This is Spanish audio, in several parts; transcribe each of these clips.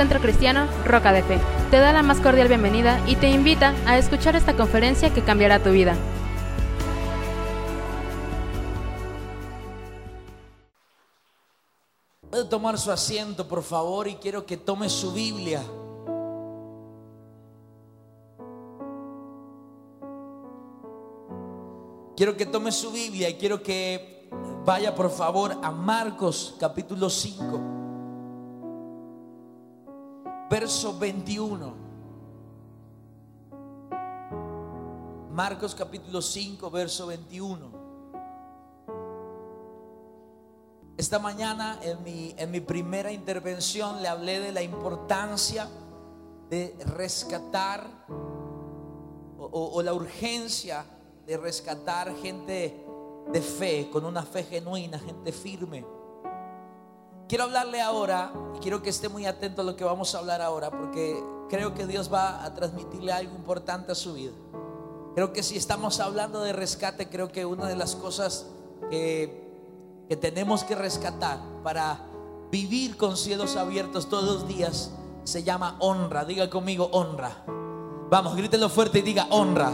Centro Cristiano Roca de Fe te da la más cordial bienvenida y te invita a escuchar esta conferencia que cambiará tu vida. Puede tomar su asiento, por favor, y quiero que tome su Biblia. Quiero que tome su Biblia y quiero que vaya, por favor, a Marcos capítulo 5, verso 21. Marcos capítulo 5, verso 21. Esta mañana en mi, en mi primera intervención le hablé de la importancia de rescatar o, o- o la urgencia de rescatar gente de fe, con una fe genuina, gente firme. Quiero hablarle ahora y quiero que esté muy atento a lo que vamos a hablar ahora porque creo que Dios va a transmitirle algo importante a su vida. Creo que si estamos hablando de rescate, creo que una de las cosas que tenemos que rescatar para vivir con cielos abiertos todos los días se llama honra. Diga conmigo honra. Vamos, grítelo fuerte y diga honra.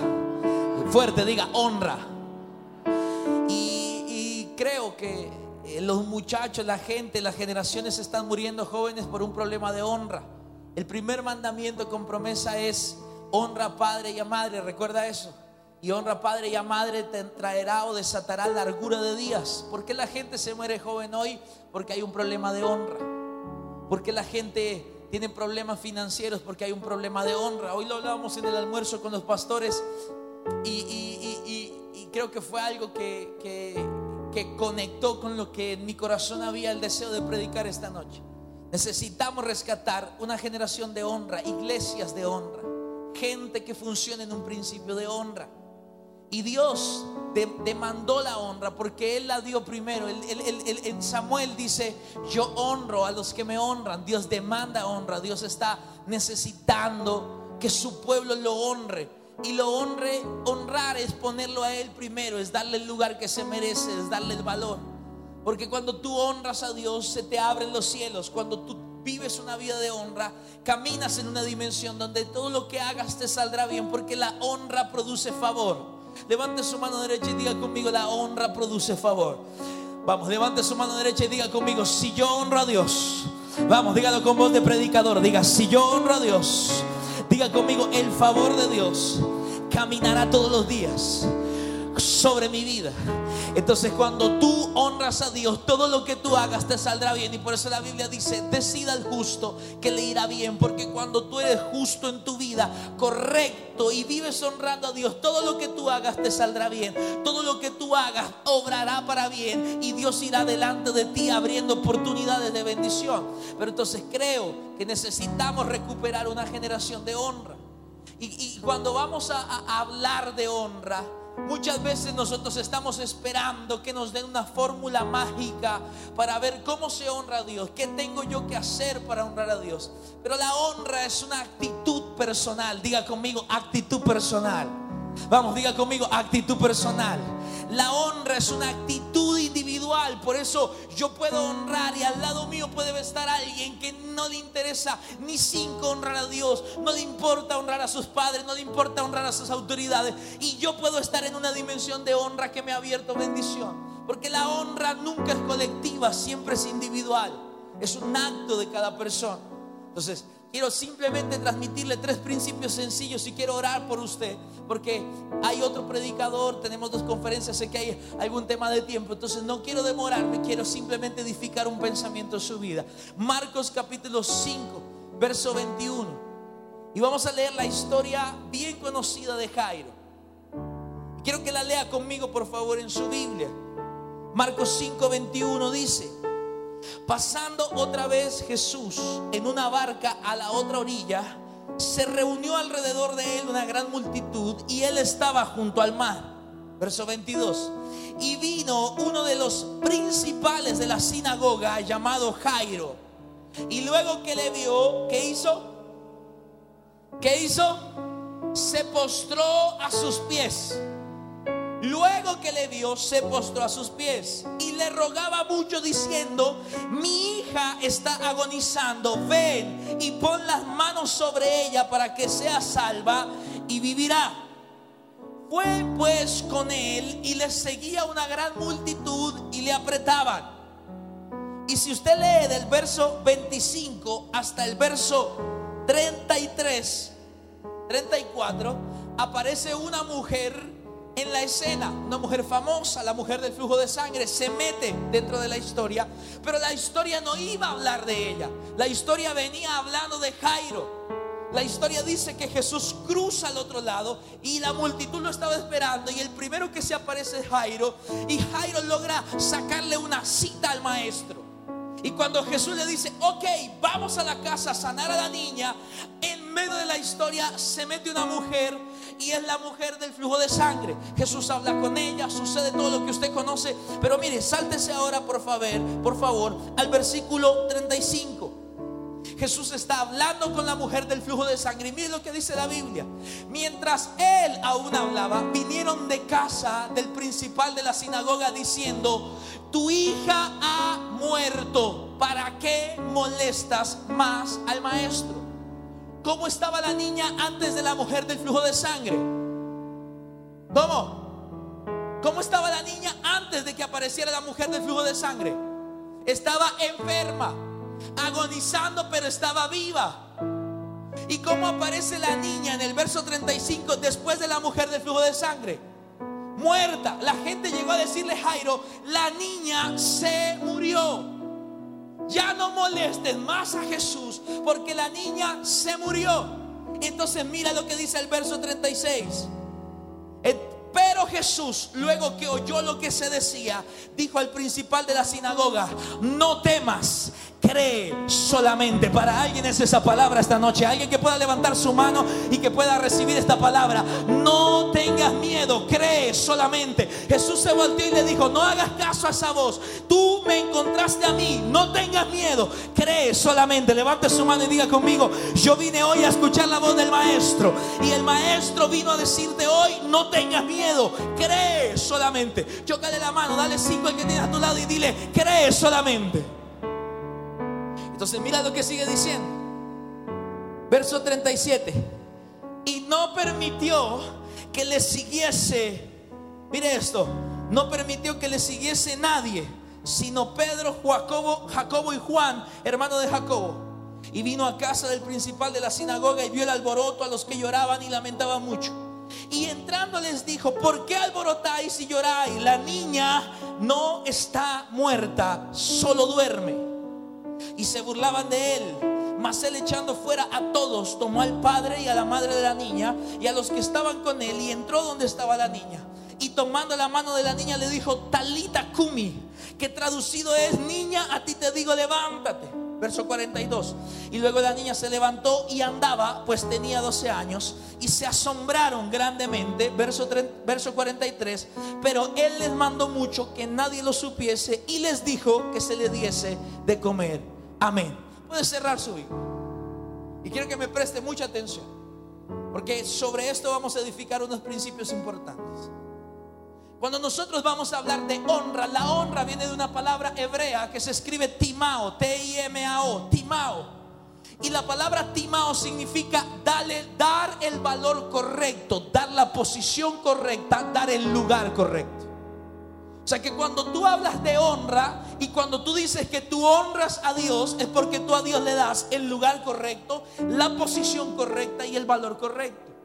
Fuerte, diga honra. Y, creo que los muchachos, la gente, las generaciones están muriendo jóvenes por un problema de honra. El primer mandamiento con promesa es honra a padre y a madre. ¿Recuerda eso? Y honra a padre y a madre te traerá o desatará largura de días. ¿Por qué la gente se muere joven hoy? Porque hay un problema de honra. Porque la gente tiene problemas financieros porque hay un problema de honra. Hoy lo hablábamos en el almuerzo con los pastores y, creo que fue algo que- que conectó con lo que en mi corazón había el deseo de predicar esta noche. Necesitamos rescatar una generación de honra, iglesias de honra, gente que funcione en un principio de honra. Y Dios de- demandó la honra porque Él la dio primero. Él- él- en Samuel dice, yo honro a los que me honran. Dios demanda honra. Dios está necesitando que su pueblo lo honre. Y lo honre, honrar es ponerlo a Él primero, es darle el lugar que se merece, es darle el valor. Porque cuando tú honras a Dios, se te abren los cielos. Cuando tú vives una vida de honra, caminas en una dimensión donde todo lo que hagas te saldrá bien, porque la honra produce favor. Levante su mano derecha y diga conmigo, la honra produce favor. Vamos, levante su mano derecha y diga conmigo, si yo honro a Dios, vamos, dígalo con voz de predicador, diga, si yo honro a Dios, diga conmigo, el favor de Dios caminará todos los días sobre mi vida. Entonces cuando tú honras a Dios, todo lo que tú hagas te saldrá bien. Y por eso la Biblia dice, decida el justo que le irá bien. Porque cuando tú eres justo en tu vida, correcto, y vives honrando a Dios, todo lo que tú hagas te saldrá bien. Todo lo que tú hagas obrará para bien. Y Dios irá delante de ti abriendo oportunidades de bendición. Pero entonces creo que necesitamos recuperar una generación de honra. Y, y cuando vamos a hablar de honra, muchas veces nosotros estamos esperando que nos den una fórmula mágica para ver cómo se honra a Dios, qué tengo yo que hacer para honrar a Dios. Pero la honra es una actitud personal. Diga conmigo, actitud personal. Vamos, diga conmigo, actitud personal. La honra es una actitud individual. Por eso yo puedo honrar y al lado mío puede estar alguien que no le interesa ni cinco honrar a Dios. No le importa honrar a sus padres, no le importa honrar a sus autoridades. Y yo puedo estar en una dimensión de honra que me ha abierto bendición. Porque la honra nunca es colectiva, siempre es individual. Es un acto de cada persona. Entonces, quiero simplemente transmitirle tres principios sencillos y quiero orar por usted, porque hay otro predicador, tenemos dos conferencias, sé que hay algún tema de tiempo, entonces no quiero demorarme, quiero simplemente edificar un pensamiento en su vida. Marcos capítulo 5, verso 21. Y vamos a leer la historia bien conocida de Jairo. Quiero que la lea conmigo, por favor, en su Biblia. Marcos 5, 21 dice, Pasando otra vez Jesús en una barca a la otra orilla, se reunió alrededor de él una gran multitud y él estaba junto al mar. Verso 22. Y vino uno de los principales de la sinagoga llamado Jairo. Y luego que le vio, ¿qué hizo? ¿Qué hizo? Se postró a sus pies. Luego que le vio, se postró a sus pies y le rogaba mucho diciendo, mi hija está agonizando, ven y pon las manos sobre ella para que sea salva y vivirá. Fue pues con él y le seguía una gran multitud y le apretaban. Y si usted lee del verso 25 hasta el verso 33, 34, aparece una mujer en la escena, una mujer famosa, la mujer del flujo de sangre, se mete dentro de la historia, pero la historia no iba a hablar de ella. La historia venía hablando de Jairo. La historia dice que Jesús cruza al otro lado y la multitud lo estaba esperando y el primero que se aparece es Jairo y Jairo logra sacarle una cita al maestro. Y cuando Jesús le dice, ok, vamos a la casa a sanar a la niña, en medio de la historia se mete una mujer y es la mujer del flujo de sangre. Jesús habla con ella, sucede todo lo que usted conoce. Pero mire, sáltese ahora por favor, por favor, al versículo 35. Jesús está hablando con la mujer del flujo de sangre. Y mire lo que dice la Biblia. Mientras él aún hablaba, vinieron de casa del principal de la sinagoga diciendo, tu hija ha muerto. ¿Para qué molestas más al maestro? ¿Cómo estaba la niña antes de la mujer del flujo de sangre? ¿Cómo? ¿Cómo estaba la niña antes de que apareciera la mujer del flujo de sangre? Estaba enferma, agonizando, pero estaba viva. ¿Y cómo aparece la niña en el verso 35 después de la mujer del flujo de sangre? Muerta. La gente llegó a decirle, Jairo, la niña se murió. Ya no molestes más a Jesús porque la niña se murió. Entonces mira lo que dice el verso 36. Pero Jesús, luego que oyó lo que se decía, dijo al principal de la sinagoga, no temas, cree solamente. Para alguien es esa palabra esta noche. Alguien que pueda levantar su mano y que pueda recibir esta palabra. No tengas miedo, cree solamente. Jesús se volteó y le dijo, no hagas caso a esa voz. Tú me encontraste a mí, no tengas miedo, cree solamente. Levante su mano y diga conmigo, yo vine hoy a escuchar la voz del maestro. Y el maestro vino a decirte hoy, no tengas miedo, cree solamente. Chocale la mano, dale cinco al que tienes a tu lado y dile, cree solamente. Entonces mira lo que sigue diciendo. Verso 37. Y no permitió que le siguiese, mire esto, no permitió que le siguiese nadie, sino Pedro, Jacobo y Juan, hermano de Jacobo. Y vino a casa del principal de la sinagoga y vio el alboroto a los que lloraban y lamentaban mucho. Y entrando les dijo, ¿por qué alborotáis y lloráis? La niña no está muerta, solo duerme y se burlaban de él. Mas él echando fuera a todos, tomó al padre y a la madre de la niña y a los que estaban con él y entró donde estaba la niña. Y tomando la mano de la niña le dijo, Talita Kumi, que traducido es, niña, a ti te digo, levántate. Verso 42. Y luego la niña se levantó y andaba, pues tenía 12 años, y se asombraron grandemente. Verso, verso 43. Pero él les mandó mucho que nadie lo supiese y les dijo que se le diese de comer. Amén. Puede cerrar su vida. Y quiero que me preste mucha atención, porque sobre esto vamos a edificar unos principios importantes. Cuando nosotros vamos a hablar de honra, la honra viene de una palabra hebrea que se escribe timao, T-I-M-A-O, timao. Y la palabra timao significa darle, dar el valor correcto, dar la posición correcta, dar el lugar correcto. O sea que cuando tú hablas de honra y cuando tú dices que tú honras a Dios es porque tú a Dios le das el lugar correcto, la posición correcta y el valor correcto.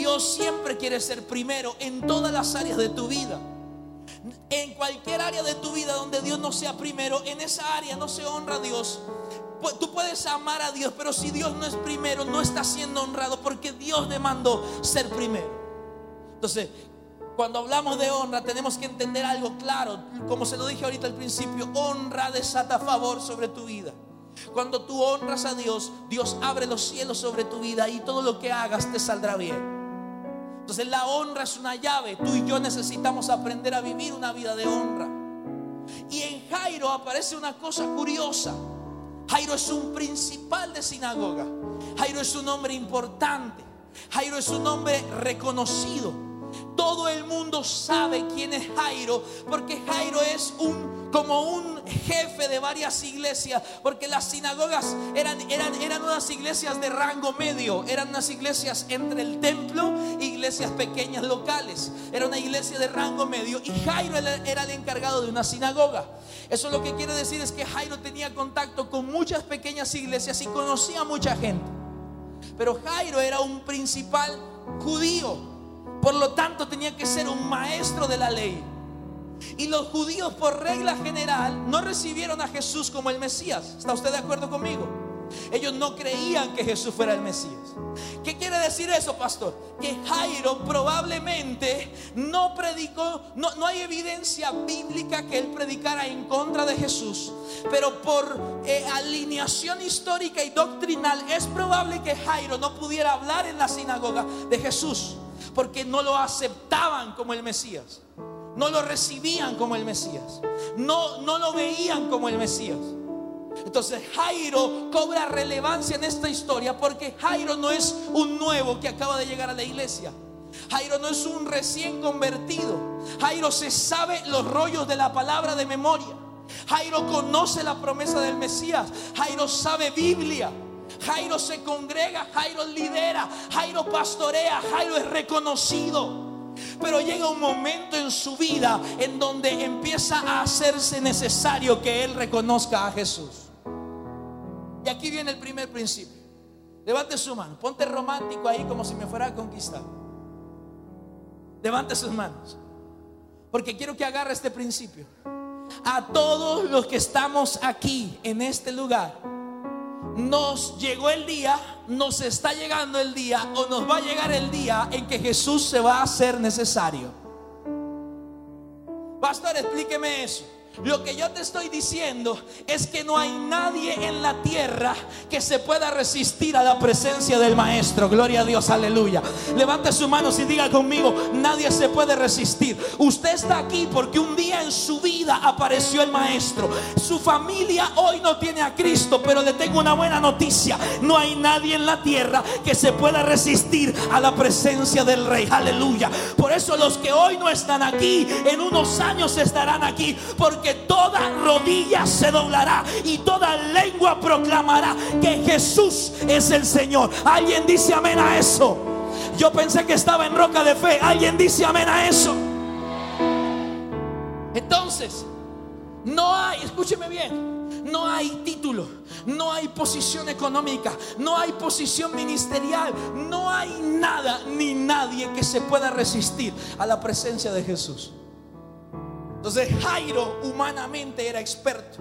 Dios siempre quiere ser primero en todas las áreas de tu vida. En cualquier área de tu vida donde Dios no sea primero, en esa área no se honra a Dios. Tú puedes amar a Dios, pero si Dios no es primero, no está siendo honrado porque Dios demandó ser primero. Entonces, cuando hablamos de honra, tenemos que entender algo claro. Como se lo dije ahorita al principio, honra desata favor sobre tu vida. Cuando tú honras a Dios, Dios abre los cielos sobre tu vida y todo lo que hagas te saldrá bien. Entonces la honra es una llave. Tú y yo necesitamos aprender a vivir una vida de honra. Y en Jairo aparece una cosa curiosa. Jairo es un principal de sinagoga. Jairo es un hombre importante. Jairo es un hombre reconocido. Todo el mundo sabe quién es Jairo, porque Jairo es un como un jefe de varias iglesias, porque las sinagogas eran, eran, eran unas iglesias de rango medio, eran unas iglesias entre el templo iglesias pequeñas locales. Era una iglesia de rango medio y Jairo era el encargado de una sinagoga. Eso lo que quiere decir es que Jairo tenía contacto con muchas pequeñas iglesias y conocía a mucha gente. Pero Jairo era un principal judío. Por lo tanto, tenía que ser un maestro de la ley. Y los judíos, por regla general, no recibieron a Jesús como el Mesías. ¿Está usted de acuerdo conmigo? Ellos no creían que Jesús fuera el Mesías. ¿Qué quiere decir eso, pastor? Que Jairo probablemente no predicó, no, no hay evidencia bíblica que él predicara en contra de Jesús, pero por eh, alineación histórica y doctrinal es probable que Jairo no pudiera hablar en la sinagoga de Jesús porque no lo aceptaban como el Mesías. No lo recibían como el Mesías. No, no lo veían como el Mesías. Entonces Jairo cobra relevancia en esta historia porque Jairo no es un nuevo que acaba de llegar a la iglesia. Jairo no es un recién convertido. Jairo se sabe los rollos de la palabra de memoria. Jairo conoce la promesa del Mesías. Jairo sabe Biblia. Jairo se congrega, Jairo lidera, Jairo pastorea, Jairo es reconocido. Pero llega un momento en su vida en donde empieza a hacerse necesario que él reconozca a Jesús. Y aquí viene el primer principio. Levante su mano, ponte romántico ahí como si me fuera a conquistar. Levante sus manos. Porque quiero que agarre este principio. A todos los que estamos aquí en este lugar nos llegó el día, nos está llegando el día o nos va a llegar el día en que Jesús se va a hacer necesario. Pastor, explíqueme eso. Lo que yo te estoy diciendo es que no hay nadie en la tierra que se pueda resistir a la presencia del Maestro. Gloria a Dios, aleluya. Levante su mano y diga conmigo, nadie se puede resistir. Usted está aquí porque un día en su vida apareció el Maestro. Su familia hoy no tiene a Cristo, pero le tengo una buena noticia. No hay nadie en la tierra que se pueda resistir a la presencia del Rey. Aleluya. Por eso los que hoy no están aquí, en unos años estarán aquí. Toda rodilla se doblará y toda lengua proclamará que Jesús es el Señor. Alguien dice amén a eso. Yo pensé que estaba en roca de fe. Alguien dice amén a eso. Entonces, no hay, escúcheme bien, no hay título, no hay posición económica, no hay posición ministerial, no hay nada ni nadie que se pueda resistir a la presencia de Jesús. Entonces Jairo humanamente era experto.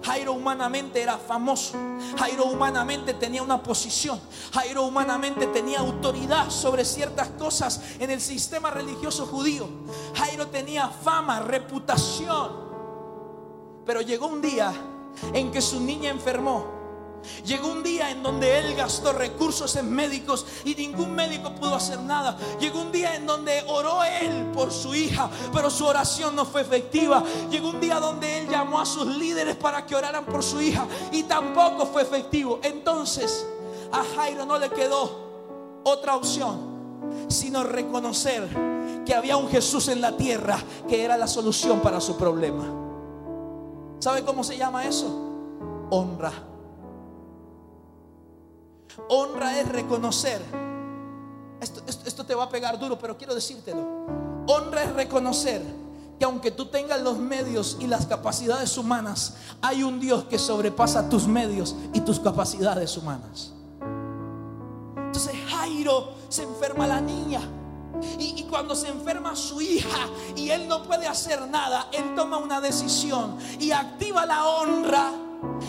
Jairo humanamente era famoso. Jairo humanamente tenía una posición. Jairo humanamente tenía autoridad sobre ciertas cosas en el sistema religioso judío. Jairo tenía fama, reputación. Pero llegó un día en que su niña enfermó Llegó un día en donde él gastó recursos en médicos y ningún médico pudo hacer nada. Llegó un día en donde oró él por su hija, pero su oración no fue efectiva. Llegó un día donde él llamó a sus líderes para que oraran por su hija y tampoco fue efectivo. Entonces a Jairo no le quedó otra opción sino reconocer que había un Jesús en la tierra que era la solución para su problema. ¿Sabe cómo se llama eso? Honra. Honra es reconocer. Esto, te va a pegar duro, pero quiero decírtelo. Honra es reconocer que aunque tú tengas los medios y las capacidades humanas, hay un Dios que sobrepasa tus medios y tus capacidades humanas. Entonces Jairo se enferma la niña. Y, y, cuando se enferma su hija y él no puede hacer nada, él toma una decisión y activa la honra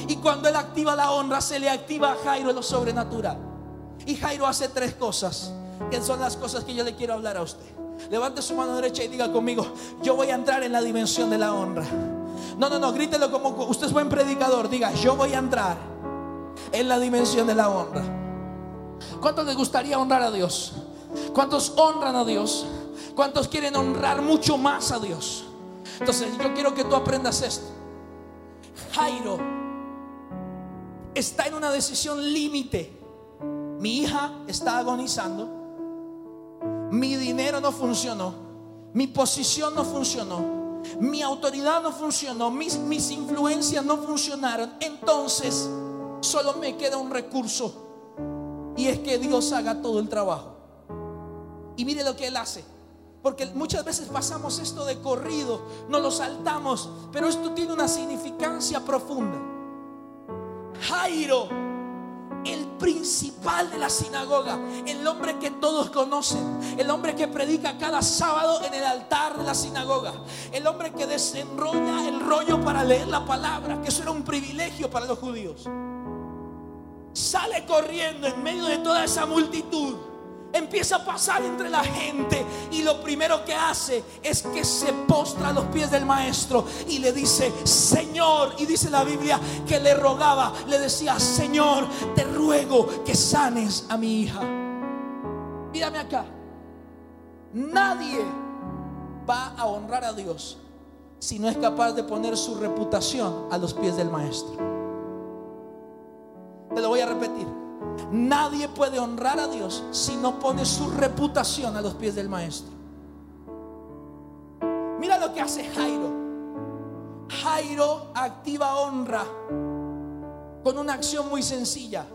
y cuando él activa la honra, se le activa a Jairo lo sobrenatural. Y Jairo hace tres cosas, que son las cosas que yo le quiero hablar a usted. Levante su mano derecha y diga conmigo, yo voy a entrar en la dimensión de la honra. No, no, no, grítelo como usted es buen predicador. Diga, yo voy a entrar en la dimensión de la honra. ¿Cuántos les gustaría honrar a Dios? ¿Cuántos honran a Dios? ¿Cuántos quieren honrar mucho más a Dios? Entonces yo quiero que tú aprendas esto. Jairo está en una decisión límite. Mi hija está agonizando. mi dinero no funcionó, mi posición no funcionó, mi autoridad no funcionó, mis, mis influencias no funcionaron, entonces solo me queda un recurso y es que Dios haga todo el trabajo. Y mire lo que Él hace. Porque muchas veces pasamos esto de corrido, no lo saltamos, pero esto tiene una significancia profunda. Jairo, el principal de la sinagoga, el hombre que todos conocen, el hombre que predica cada sábado en el altar de la sinagoga, el hombre que desenrolla el rollo para leer la palabra, que eso era un privilegio para los judíos. Sale corriendo en medio de toda esa multitud empieza a pasar entre la gente y lo primero que hace es que se postra a los pies del maestro y le dice, Señor, y dice la Biblia que le rogaba, le decía, Señor, te ruego que sanes a mi hija. Mírame acá, nadie va a honrar a Dios si no es capaz de poner su reputación a los pies del maestro. Te lo voy a repetir. Nadie puede honrar a Dios si no pone su reputación a los pies del maestro. Mira lo que hace Jairo. Jairo activa honra con una acción muy sencilla.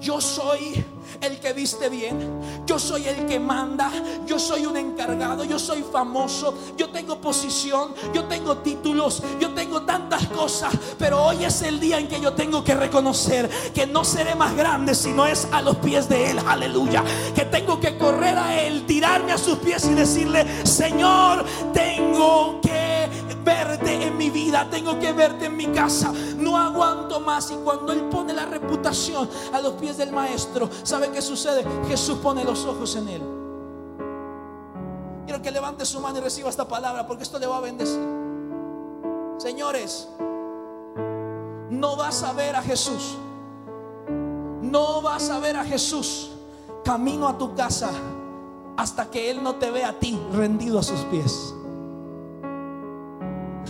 Yo soy el que viste bien, yo soy el que manda, yo soy un encargado, yo soy famoso, yo tengo posición, yo tengo títulos, yo tengo tantas cosas, pero hoy es el día en que yo tengo que reconocer que no seré más grande si no es a los pies de Él, aleluya, que tengo que correr a Él, tirarme a sus pies y decirle, Señor, tengo que verte en mi vida, tengo que verte en mi casa. No aguanto más. Y cuando Él pone la reputación a los pies del Maestro, ¿sabe qué sucede? Jesús pone los ojos en Él. Quiero que levante su mano y reciba esta palabra porque esto le va a bendecir. Señores, no vas a ver a Jesús. No vas a ver a Jesús camino a tu casa hasta que Él no te vea a ti rendido a sus pies.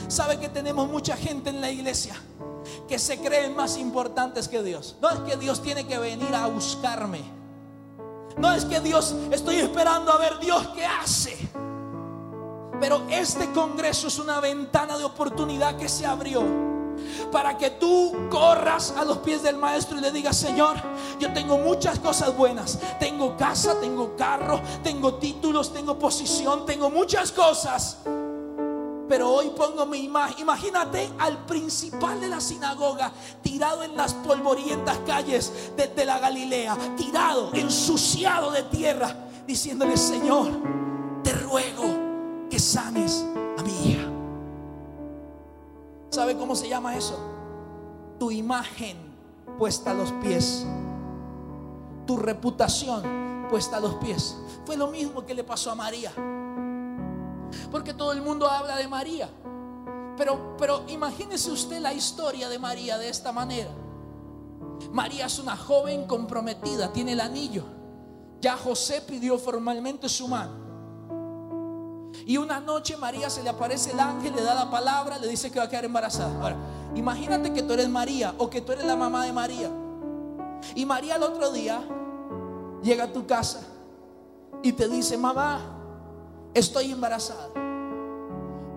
¿Sabe que tenemos mucha gente en la iglesia que se creen más importantes que Dios? No es que Dios tiene que venir a buscarme. No es que Dios, estoy esperando a ver Dios qué hace. Pero este congreso es una ventana de oportunidad que se abrió para que tú corras a los pies del maestro y le digas, Señor, yo tengo muchas cosas buenas. Tengo casa, tengo carro, tengo títulos, tengo posición, tengo muchas cosas pero hoy pongo mi imagen. Imagínate al principal de la sinagoga tirado en las polvorientas calles de, la Galilea, tirado, ensuciado de tierra, diciéndole, Señor, te ruego que sanes a mi hija. ¿Sabe cómo se llama eso? Tu imagen puesta a los pies. Tu reputación puesta a los pies. Fue lo mismo que le pasó a María. Porque todo el mundo habla de María. Pero, pero imagínese usted la historia de María de esta manera. María es una joven comprometida, tiene el anillo. Ya José pidió formalmente su mano. Y una noche María se le aparece el ángel, le da la palabra, le dice que va a quedar embarazada. Ahora, imagínate que tú eres María o que tú eres la mamá de María. Y María el otro día llega a tu casa y te dice, mamá, estoy embarazada.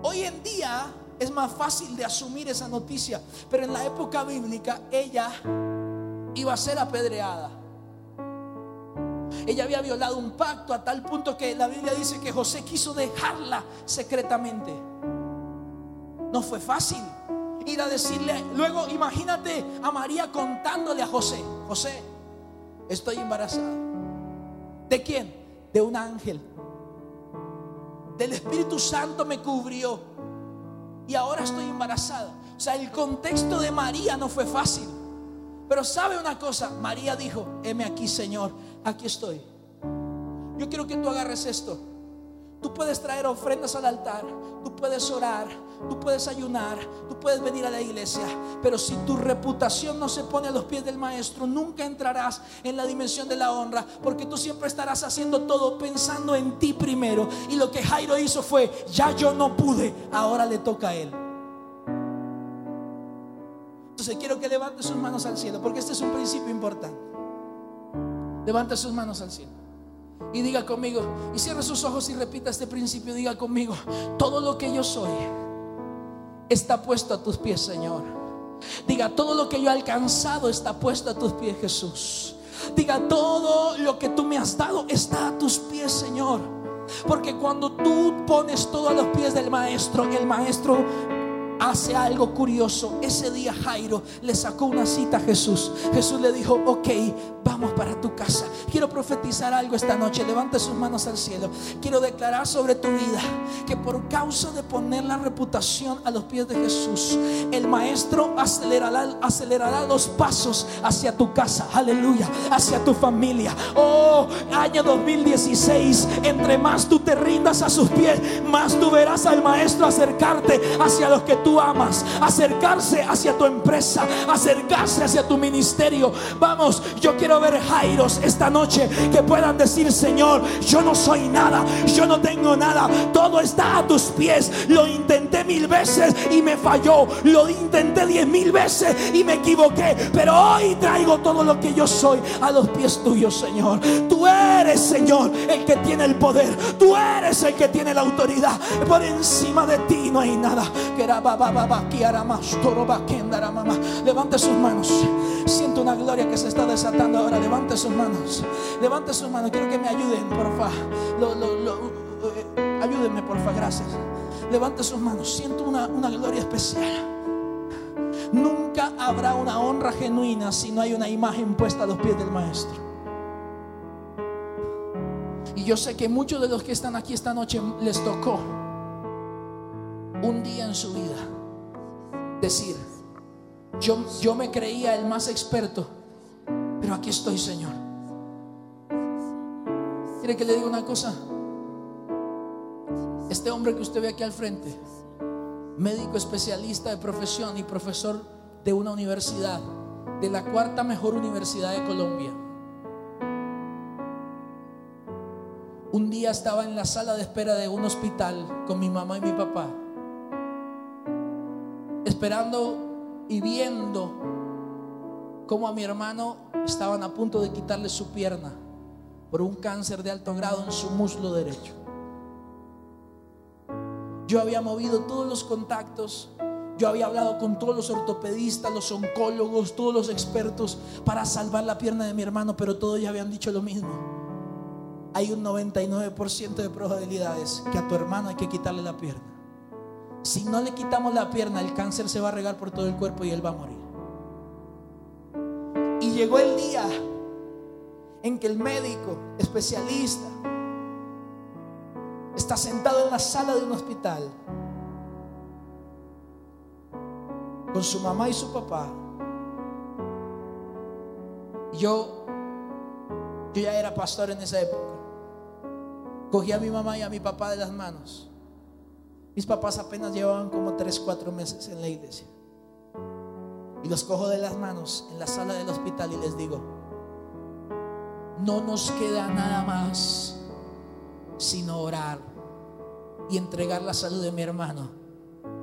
Hoy en día es más fácil de asumir esa noticia, pero en la época bíblica ella iba a ser apedreada. Ella había violado un pacto a tal punto que la Biblia dice que José quiso dejarla secretamente. No fue fácil ir a decirle, luego imagínate a María contándole a José, José, estoy embarazada. ¿De quién? De un ángel del Espíritu Santo me cubrió y ahora estoy embarazada. O sea, el contexto de María no fue fácil. Pero sabe una cosa, María dijo, heme aquí Señor, aquí estoy. Yo quiero que tú agarres esto. Tú puedes traer ofrendas al altar, tú puedes orar, tú puedes ayunar, tú puedes venir a la iglesia, pero si tu reputación no se pone a los pies del maestro, nunca entrarás en la dimensión de la honra, porque tú siempre estarás haciendo todo pensando en ti primero. Y lo que Jairo hizo fue, ya yo no pude, ahora le toca a él. Entonces quiero que levante sus manos al cielo, porque este es un principio importante. Levante sus manos al cielo. Y diga conmigo, y cierre sus ojos y repita este principio, diga conmigo, todo lo que yo soy está puesto a tus pies, Señor. Diga, todo lo que yo he alcanzado está puesto a tus pies, Jesús. Diga, todo lo que tú me has dado está a tus pies, Señor. Porque cuando tú pones todo a los pies del maestro, el maestro hace algo curioso. Ese día Jairo le sacó una cita a Jesús. Jesús le dijo, ok, vamos para tu casa. Quiero profetizar algo esta noche. Levante sus manos al cielo. Quiero declarar sobre tu vida que por causa de poner la reputación a los pies de Jesús, el maestro acelerará, acelerará los pasos hacia tu casa. Aleluya. Hacia tu familia. Oh, año 2016. Entre más tú te rindas a sus pies, más tú verás al maestro acercarte hacia los que tú amas, acercarse hacia tu empresa, acercarse hacia tu ministerio. Vamos, yo quiero ver Jairos esta noche que puedan decir, Señor, yo no soy nada, yo no tengo nada, todo está a tus pies. Lo intenté mil veces y me falló, lo intenté diez mil veces y me equivoqué, pero hoy traigo todo lo que yo soy a los pies tuyos, Señor. Tú eres, Señor, el que tiene el poder, tú eres el que tiene la autoridad. Por encima de ti no hay nada. Que era Levante sus manos. Siento una gloria que se está desatando ahora. Levante sus manos. Levante sus manos. Quiero que me ayuden, porfa. Eh, ayúdenme, porfa. Gracias. Levante sus manos. Siento una, una gloria especial. Nunca habrá una honra genuina si no hay una imagen puesta a los pies del maestro. Y yo sé que muchos de los que están aquí esta noche les tocó un día en su vida decir, yo, yo me creía el más experto, pero aquí estoy, Señor. ¿Quiere que le diga una cosa? Este hombre que usted ve aquí al frente, médico especialista de profesión y profesor de una universidad, de la cuarta mejor universidad de Colombia. Un día estaba en la sala de espera de un hospital con mi mamá y mi papá esperando y viendo cómo a mi hermano estaban a punto de quitarle su pierna por un cáncer de alto grado en su muslo derecho. Yo había movido todos los contactos, yo había hablado con todos los ortopedistas, los oncólogos, todos los expertos para salvar la pierna de mi hermano, pero todos ya habían dicho lo mismo. Hay un 99% de probabilidades que a tu hermano hay que quitarle la pierna. Si no le quitamos la pierna, el cáncer se va a regar por todo el cuerpo y él va a morir. Y llegó el día en que el médico especialista está sentado en la sala de un hospital con su mamá y su papá. Yo, yo ya era pastor en esa época. Cogí a mi mamá y a mi papá de las manos mis papás apenas llevaban como 3, 4 meses en la iglesia. Y los cojo de las manos en la sala del hospital y les digo, no nos queda nada más sino orar y entregar la salud de mi hermano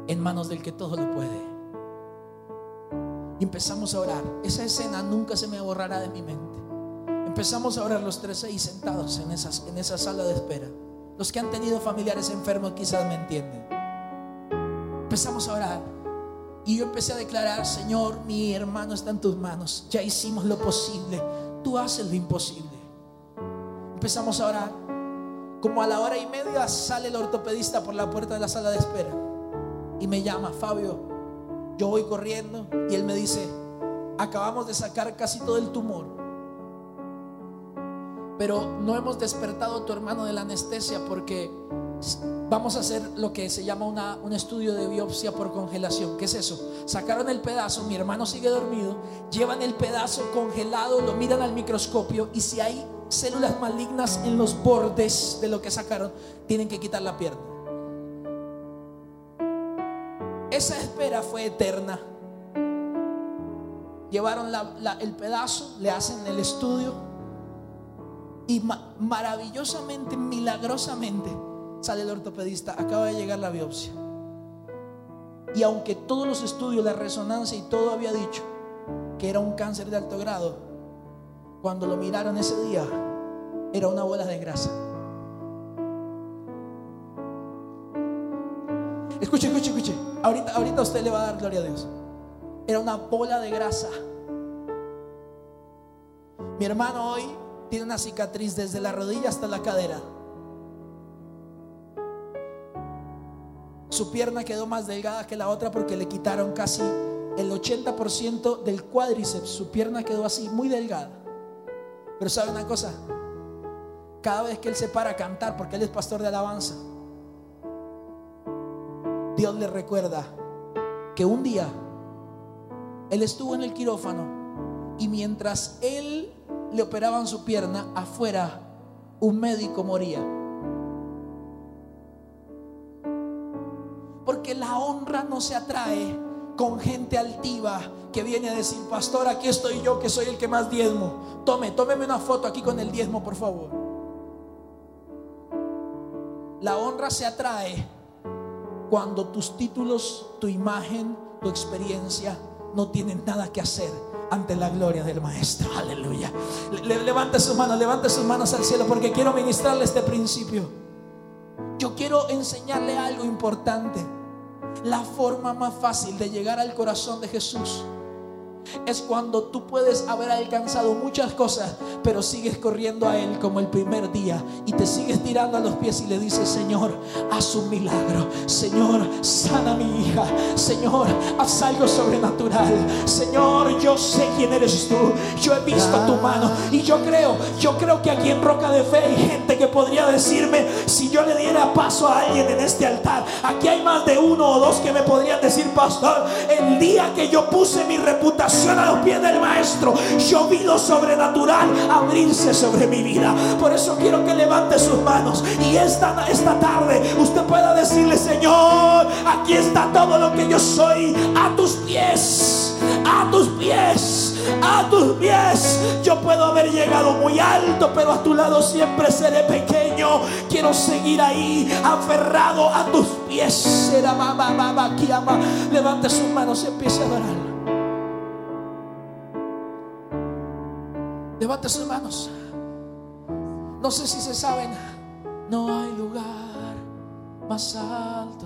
en manos del que todo lo puede. Y empezamos a orar. Esa escena nunca se me borrará de mi mente. Empezamos a orar los tres ahí sentados en, esas, en esa sala de espera. Los que han tenido familiares enfermos quizás me entienden. Empezamos a orar. Y yo empecé a declarar, Señor, mi hermano está en tus manos. Ya hicimos lo posible. Tú haces lo imposible. Empezamos a orar. Como a la hora y media sale el ortopedista por la puerta de la sala de espera. Y me llama, Fabio. Yo voy corriendo y él me dice, acabamos de sacar casi todo el tumor pero no hemos despertado a tu hermano de la anestesia porque vamos a hacer lo que se llama un estudio de biopsia por congelación. ¿Qué es eso? Sacaron el pedazo, mi hermano sigue dormido, llevan el pedazo congelado, lo miran al microscopio y si hay células malignas en los bordes de lo que sacaron, tienen que quitar la pierna. Esa espera fue eterna. Llevaron el pedazo, le hacen el estudio y maravillosamente, milagrosamente, sale el ortopedista, acaba de llegar la biopsia. Y aunque todos los estudios, la resonancia y todo había dicho que era un cáncer de alto grado, cuando lo miraron ese día, era una bola de grasa. Escuche, escuche, escuche. Ahorita, ahorita usted le va a dar gloria a Dios. Era una bola de grasa. Mi hermano hoy tiene una cicatriz desde la rodilla hasta la cadera. Su pierna quedó más delgada que la otra porque le quitaron casi el 80% del cuádriceps. Su pierna quedó así, muy delgada. Pero sabe una cosa, cada vez que él se para a cantar, porque él es pastor de alabanza, Dios le recuerda que un día él estuvo en el quirófano y mientras él le operaban su pierna, afuera un médico moría. Porque la honra no se atrae con gente altiva que viene a decir, pastor, aquí estoy yo que soy el que más diezmo. Tome, tómeme una foto aquí con el diezmo, por favor. La honra se atrae cuando tus títulos, tu imagen, tu experiencia no tienen nada que hacer ante la gloria del Maestro. Aleluya. levante sus manos, levante sus manos al cielo porque quiero ministrarle este principio. Yo quiero enseñarle algo importante. La forma más fácil de llegar al corazón de Jesús es cuando tú puedes haber alcanzado muchas cosas, pero sigues corriendo a Él como el primer día y te sigues tirando a los pies y le dices, Señor, haz un milagro. Señor, sana mi hija. Señor, haz algo sobrenatural. Señor, yo sé quién eres tú. Yo he visto tu mano y yo creo, yo creo que aquí en Roca de Fe hay gente que podría decirme, si yo le diera paso a alguien en este altar, aquí hay más de uno o dos que me podrían decir, pastor, el día que yo puse mi reputación, a los pies del maestro, yo vi lo sobrenatural abrirse sobre mi vida. Por eso quiero que levante sus manos y esta, esta tarde usted pueda decirle, Señor, aquí está todo lo que yo soy a tus pies, a tus pies, a tus pies. Yo puedo haber llegado muy alto, pero a tu lado siempre seré pequeño. Quiero seguir ahí, aferrado a tus pies. Levante sus manos y empiece a adorar. Levante sus manos. No sé si se saben. No hay lugar más alto.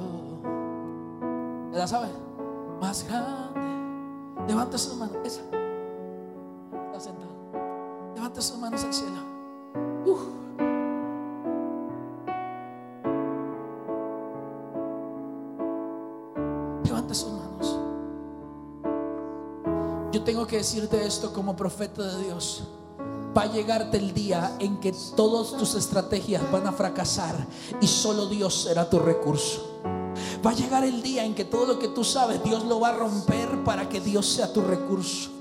¿La saben? Más grande. Levante sus manos. Esa. Está sentado. Levante sus manos al cielo. Levante sus manos. Yo tengo que decirte esto como profeta de Dios va a llegarte el día en que todas tus estrategias van a fracasar y solo Dios será tu recurso. Va a llegar el día en que todo lo que tú sabes Dios lo va a romper para que Dios sea tu recurso.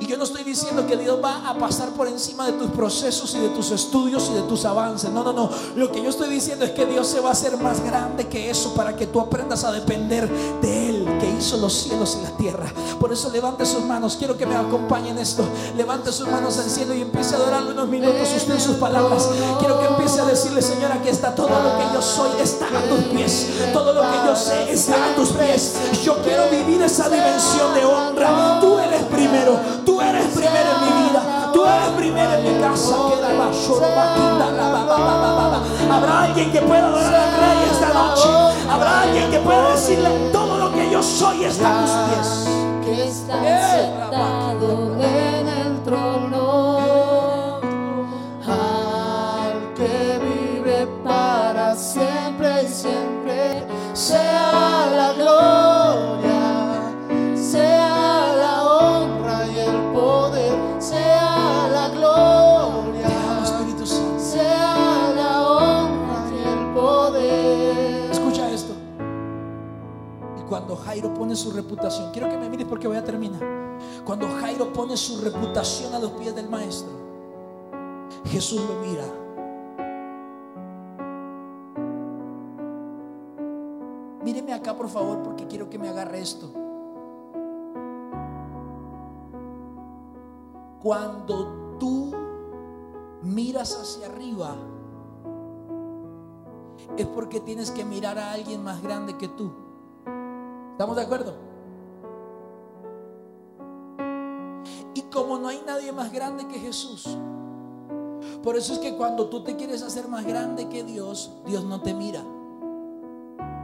Y yo no estoy diciendo que Dios va a pasar por encima de tus procesos y de tus estudios y de tus avances. No, no, no. Lo que yo estoy diciendo es que Dios se va a hacer más grande que eso para que tú aprendas a depender de Él hizo los cielos y la tierra. Por eso levante sus manos. Quiero que me acompañen esto. Levante sus manos al cielo y empiece a adorarlo unos minutos usted sus palabras. Quiero que empiece a decirle, Señor, aquí está todo lo que yo soy, está a tus pies. Todo lo que yo sé está a tus pies. Yo quiero vivir esa dimensión de honra. Tú eres primero. Tú eres primero en mi vida. Tú eres primero en mi casa. Habrá alguien que pueda adorar al Rey esta noche. Habrá alguien que pueda decirle todo yo soy está a tus pies. Que pone su reputación a los pies del maestro, Jesús lo mira. Míreme acá por favor porque quiero que me agarre esto. Cuando tú miras hacia arriba, es porque tienes que mirar a alguien más grande que tú. ¿Estamos de acuerdo? Como no hay nadie más grande que Jesús, Por eso es que cuando tú te quieres hacer más grande que Dios, Dios no te mira.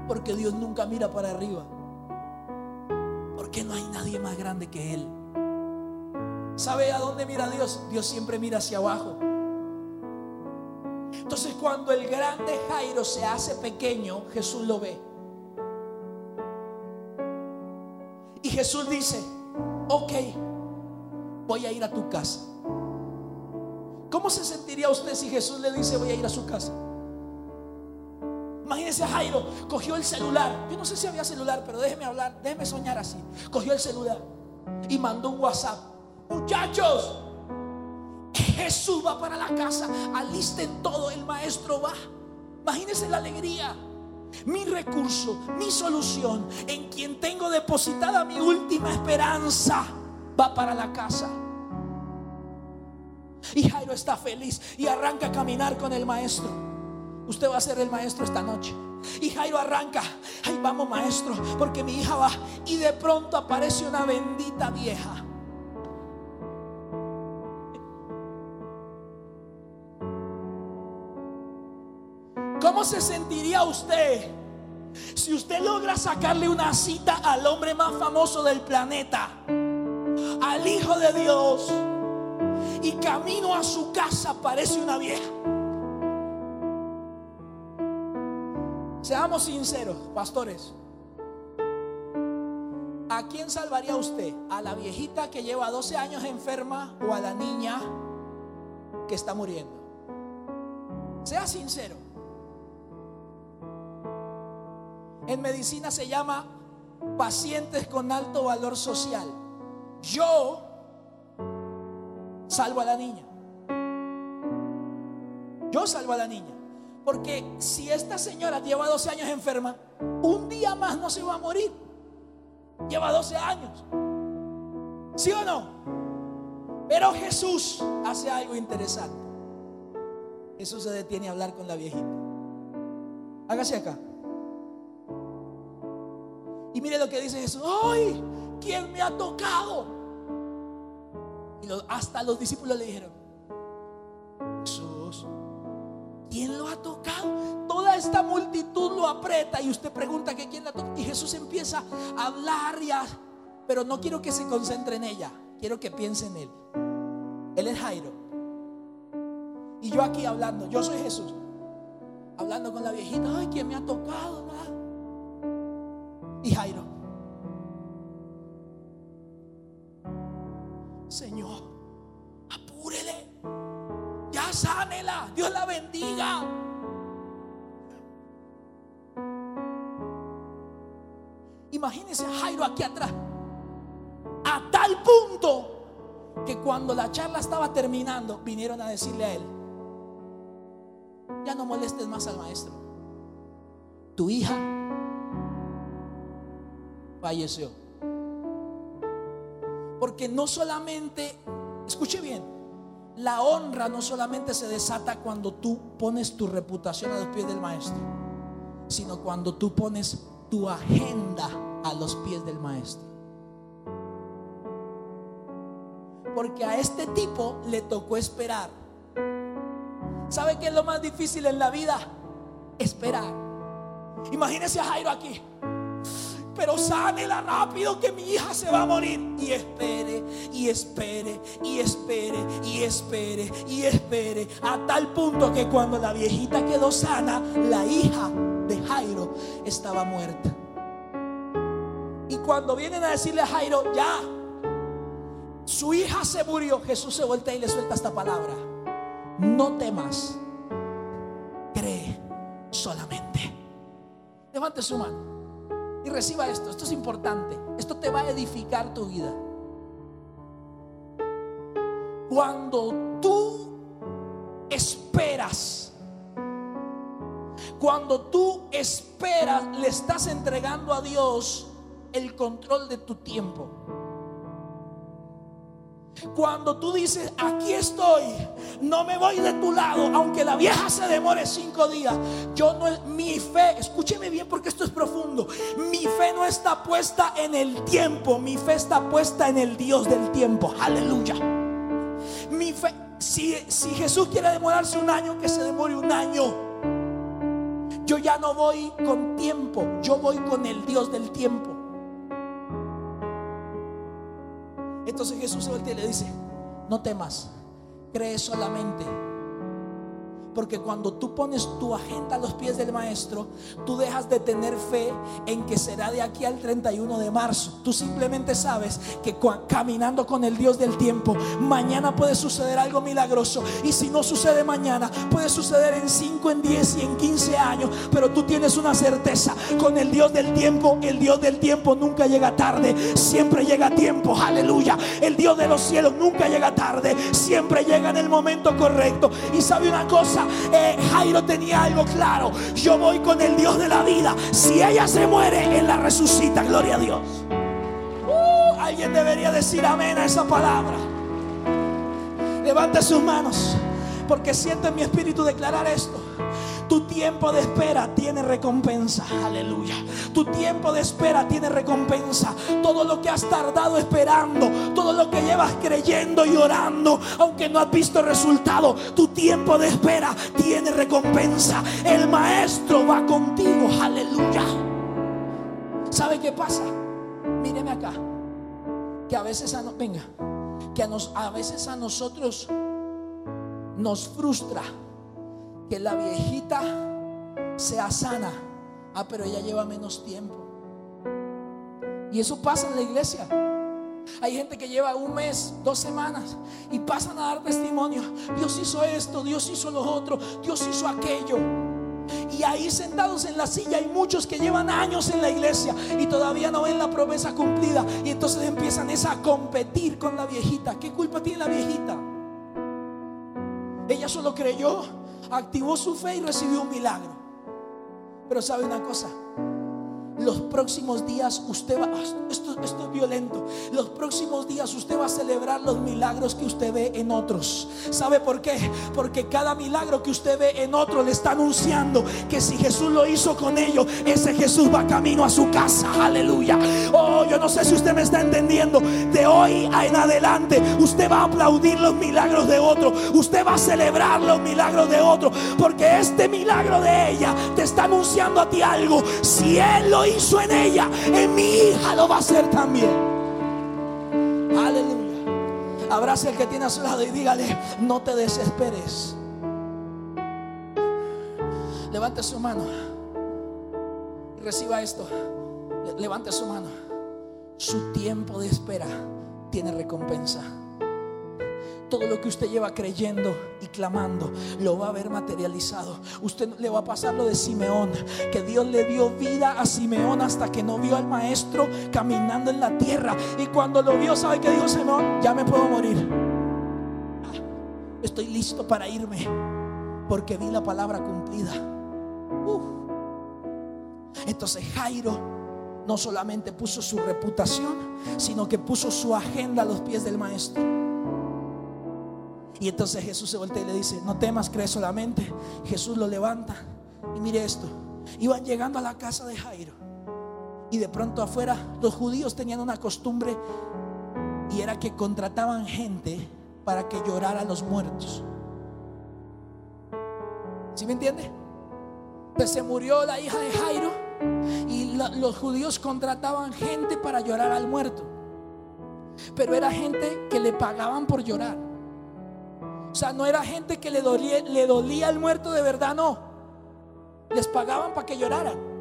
Porque Dios nunca mira para arriba. Porque no hay nadie más grande que Él. ¿Sabe a dónde mira Dios? Dios siempre mira hacia abajo. Entonces cuando el grande Jairo se hace pequeño, Jesús lo ve. Y Jesús dice, ok, voy a ir a tu casa. ¿Cómo se sentiría usted si Jesús le dice voy a ir a su casa? Imagínese Jairo, cogió el celular. Yo no sé si había celular, pero déjeme hablar, déjeme soñar así. Cogió el celular y mandó un WhatsApp. Muchachos, Jesús va para la casa, alisten todo, el maestro va. Imagínense la alegría. Mi recurso, mi solución, en quien tengo depositada mi última esperanza, va para la casa. Y Jairo está feliz y arranca a caminar con el maestro. Usted va a ser el maestro esta noche. Y Jairo arranca. Ay, vamos maestro, porque mi hija va. Y de pronto aparece una bendita vieja. ¿Cómo se sentiría usted si usted logra sacarle una cita al hombre más famoso del planeta, al Hijo de Dios, y camino a su casa parece una vieja? Seamos sinceros, pastores. ¿A quién salvaría usted? ¿A la viejita que lleva 12 años enferma o a la niña que está muriendo? Sea sincero. En medicina se llama pacientes con alto valor social. Yo salvo a la niña. Yo salvo a la niña. Porque si esta señora lleva 12 años enferma, un día más no se va a morir. Lleva 12 años. ¿Sí o no? Pero Jesús hace algo interesante. Jesús se detiene a hablar con la viejita. Hágase acá. Y mire lo que dice Jesús. ¡Ay! ¿Quién me ha tocado? Y hasta los discípulos le dijeron, Jesús, ¿quién lo ha tocado? Toda esta multitud lo aprieta y usted pregunta que quién la toca. Y Jesús empieza a hablar y a... Pero no quiero que se concentre en ella, quiero que piense en él. Él es Jairo. Y yo aquí hablando, yo soy Jesús. Hablando con la viejita, ay, ¿quién me ha tocado? Y Jairo, Imagínense a Jairo aquí atrás, a tal punto que cuando la charla estaba terminando, vinieron a decirle a él, ya no molestes más al maestro, tu hija falleció. Porque no solamente, escuche bien, la honra no solamente se desata cuando tú pones tu reputación a los pies del maestro, sino cuando tú pones tu agenda a los pies del maestro. Porque a este tipo le tocó esperar. ¿Sabe qué es lo más difícil en la vida? Esperar. Imagínese a Jairo aquí pero sánela rápido que mi hija se va a morir. Y espere, y espere, y espere, y espere, y espere. A tal punto que cuando la viejita quedó sana, la hija de Jairo estaba muerta. Cuando vienen a decirle a Jairo, ya, su hija se murió, Jesús se voltea y le suelta esta palabra. No temas, cree solamente. Levante su mano. Y reciba esto, esto es importante. Esto te va a edificar tu vida. Cuando tú esperas, cuando tú esperas, le estás entregando a Dios el control de tu tiempo. Cuando tú dices, aquí estoy, no me voy de tu lado, aunque la vieja se demore cinco días. Yo no, mi fe, escúcheme bien porque esto es profundo. Mi fe no está puesta en el tiempo, mi fe está puesta en el Dios del tiempo. Aleluya. Mi fe, Si, si Jesús quiere demorarse un año, que se demore un año. Yo ya no voy con tiempo, yo voy con el Dios del tiempo. Entonces Jesús se voltea y le dice, no temas, cree solamente. Porque cuando tú pones tu agenda a los pies del maestro, tú dejas de tener fe en que será de aquí al 31 de marzo. Tú simplemente sabes que caminando con el Dios del tiempo, mañana puede suceder algo milagroso. Y si no sucede mañana, puede suceder en 5, en 10 y en 15 años. Pero tú tienes una certeza, con el Dios del tiempo, el Dios del tiempo nunca llega tarde, siempre llega a tiempo. Aleluya. El Dios de los cielos nunca llega tarde, siempre llega en el momento correcto. Y sabe una cosa, eh, Jairo tenía algo claro. Yo voy con el Dios de la vida. Si ella se muere, Él la resucita. Gloria a Dios. Uh, alguien debería decir amén a esa palabra. Levante sus manos. Porque siento en mi espíritu declarar esto. Tu tiempo de espera tiene recompensa. Aleluya. Tu tiempo de espera tiene recompensa. Todo lo que has tardado esperando, todo lo que llevas creyendo y orando, aunque no has visto resultado, tu tiempo de espera tiene recompensa. El maestro va contigo. Aleluya. ¿Sabe qué pasa? Míreme acá. Que a veces a venga, que a, nos, a veces a nosotros nos frustra que la viejita sea sana. Ah, pero ella lleva menos tiempo. Y eso pasa en la iglesia. Hay gente que lleva un mes, dos semanas y pasan a dar testimonio. Dios hizo esto, Dios hizo lo otro, Dios hizo aquello. Y ahí sentados en la silla hay muchos que llevan años en la iglesia y todavía no ven la promesa cumplida. Y entonces empiezan esa a competir con la viejita. ¿Qué culpa tiene la viejita? Ella solo creyó activó su fe y recibió un milagro. Pero sabe una cosa, los próximos días usted va, esto, esto, es violento, los próximos días usted va a celebrar los milagros que usted ve en otros. ¿Sabe por qué? Porque cada milagro que usted ve en otro le está anunciando que si Jesús lo hizo con ellos, ese Jesús va camino a su casa. Aleluya. Oh, yo no sé si usted me está entendiendo. De hoy en adelante usted va a aplaudir los milagros de otro. Usted va a celebrar los milagros de otro. Porque este milagro de ella te está anunciando a ti algo. Si Él lo hizo en ella, en mi hija lo va a hacer también. Aleluya. Abrace el que tiene a su lado y dígale, no te desesperes. Levante su mano reciba esto. Levante su mano. Su tiempo de espera tiene recompensa todo lo que usted lleva creyendo y clamando lo va a ver materializado. Usted le va a pasar lo de Simeón, que Dios le dio vida a Simeón hasta que no vio al maestro caminando en la tierra. Y cuando lo vio, ¿sabe qué dijo Simeón? Ya me puedo morir. Estoy listo para irme porque vi la palabra cumplida. Entonces Jairo no solamente puso su reputación, sino que puso su agenda a los pies del maestro. Y entonces Jesús se voltea y le dice, no temas, cree solamente. Jesús lo levanta. Y mire esto, iban llegando a la casa de Jairo. Y de pronto afuera los judíos tenían una costumbre y era que contrataban gente para que llorara a los muertos. ¿Sí me entiende? Pues se murió la hija de Jairo y los judíos contrataban gente para llorar al muerto. Pero era gente que le pagaban por llorar. O sea, no era gente que le dolía, le dolía el muerto de verdad, no. Les pagaban para que lloraran.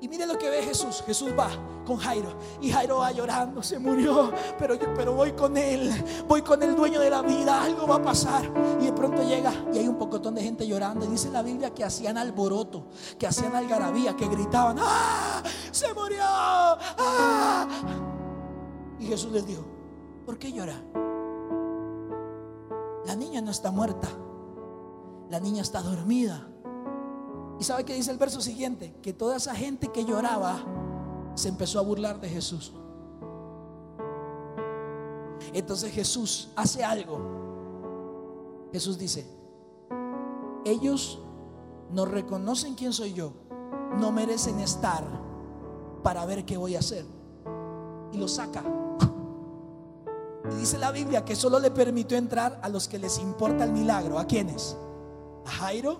Y mire lo que ve Jesús. Jesús va con Jairo. Y Jairo va llorando. Se murió. Pero, yo, pero voy con él. Voy con el dueño de la vida. Algo va a pasar. Y de pronto llega. Y hay un pocotón de gente llorando. Y dice la Biblia que hacían alboroto. Que hacían algarabía. Que gritaban. ¡Ah! Se murió. ¡Ah! Y Jesús les dijo. ¿Por qué llorar? La niña no está muerta. La niña está dormida. ¿Y sabe qué dice el verso siguiente? Que toda esa gente que lloraba se empezó a burlar de Jesús. Entonces Jesús hace algo. Jesús dice, ellos no reconocen quién soy yo, no merecen estar para ver qué voy a hacer. Y lo saca. Y dice la Biblia que solo le permitió entrar a los que les importa el milagro. ¿A quiénes? A Jairo,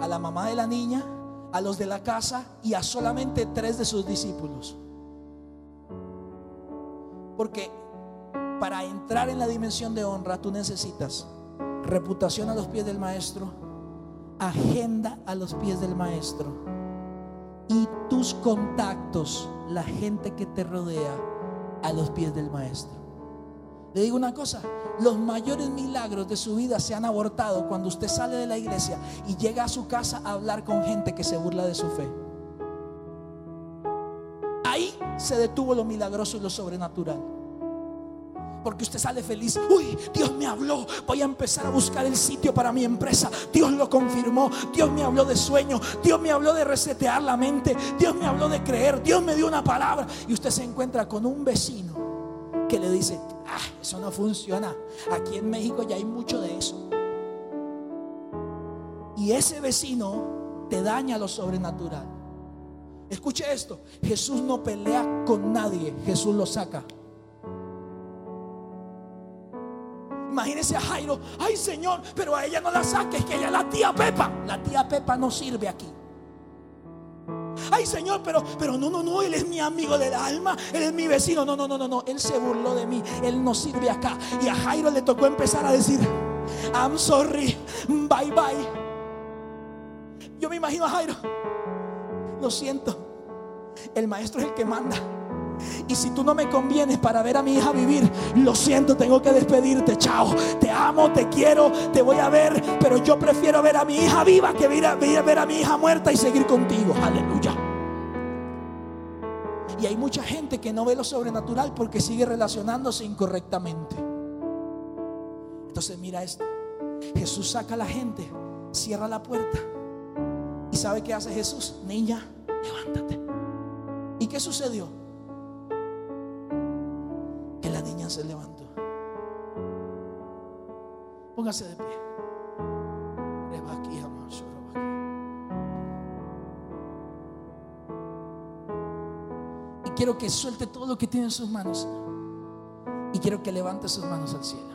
a la mamá de la niña, a los de la casa y a solamente tres de sus discípulos. Porque para entrar en la dimensión de honra tú necesitas reputación a los pies del maestro, agenda a los pies del maestro y tus contactos, la gente que te rodea a los pies del maestro. Le digo una cosa, los mayores milagros de su vida se han abortado cuando usted sale de la iglesia y llega a su casa a hablar con gente que se burla de su fe. Ahí se detuvo lo milagroso y lo sobrenatural. Porque usted sale feliz. Uy, Dios me habló. Voy a empezar a buscar el sitio para mi empresa. Dios lo confirmó. Dios me habló de sueño. Dios me habló de resetear la mente. Dios me habló de creer. Dios me dio una palabra. Y usted se encuentra con un vecino que le dice, ah, eso no funciona. Aquí en México ya hay mucho de eso. Y ese vecino te daña lo sobrenatural. Escuche esto, Jesús no pelea con nadie, Jesús lo saca. Imagínese a Jairo, ay Señor, pero a ella no la saques, que ella es la tía Pepa. La tía Pepa no sirve aquí. Ay Señor, pero, pero no, no, no, Él es mi amigo del alma, Él es mi vecino. No, no, no, no, no, Él se burló de mí, Él no sirve acá. Y a Jairo le tocó empezar a decir, I'm sorry, bye bye. Yo me imagino a Jairo, lo siento, el maestro es el que manda. Y si tú no me convienes para ver a mi hija vivir, lo siento, tengo que despedirte. Chao. Te amo, te quiero, te voy a ver. Pero yo prefiero ver a mi hija viva que ver a, ver a mi hija muerta y seguir contigo. Aleluya. Y hay mucha gente que no ve lo sobrenatural porque sigue relacionándose incorrectamente. Entonces mira esto. Jesús saca a la gente, cierra la puerta. ¿Y sabe qué hace Jesús? Niña, levántate. ¿Y qué sucedió? Que la niña se levantó. Póngase de pie. Rebaqui, quiero que suelte todo lo que tiene en sus manos. Y quiero que levante sus manos al cielo.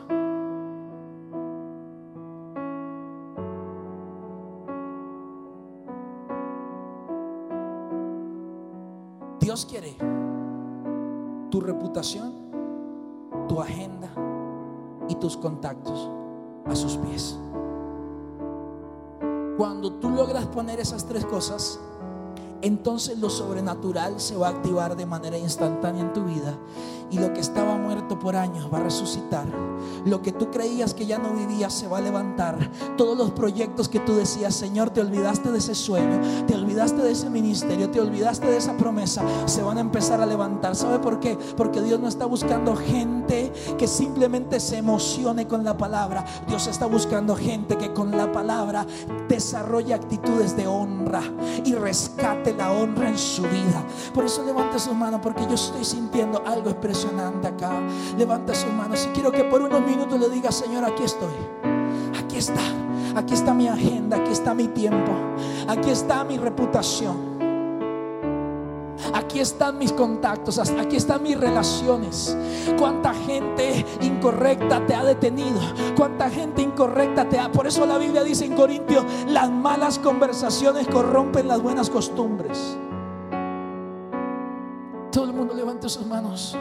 Dios quiere tu reputación, tu agenda y tus contactos a sus pies. Cuando tú logras poner esas tres cosas, entonces lo sobrenatural se va a activar de manera instantánea en tu vida y lo que estaba muerto por años va a resucitar. Lo que tú creías que ya no vivías se va a levantar. Todos los proyectos que tú decías, Señor, te olvidaste de ese sueño, te olvidaste de ese ministerio, te olvidaste de esa promesa, se van a empezar a levantar. ¿Sabe por qué? Porque Dios no está buscando gente que simplemente se emocione con la palabra. Dios está buscando gente que con la palabra desarrolle actitudes de honra y rescate la honra en su vida. Por eso levanta su mano porque yo estoy sintiendo algo impresionante acá. Levanta sus manos y quiero que por unos minutos le diga, Señor, aquí estoy. Aquí está. Aquí está mi agenda, aquí está mi tiempo. Aquí está mi reputación. Aquí están mis contactos, aquí están mis relaciones. Cuánta gente incorrecta te ha detenido, cuánta gente incorrecta te ha. Por eso la Biblia dice en Corintios, las malas conversaciones corrompen las buenas costumbres. Todo el mundo levante sus manos.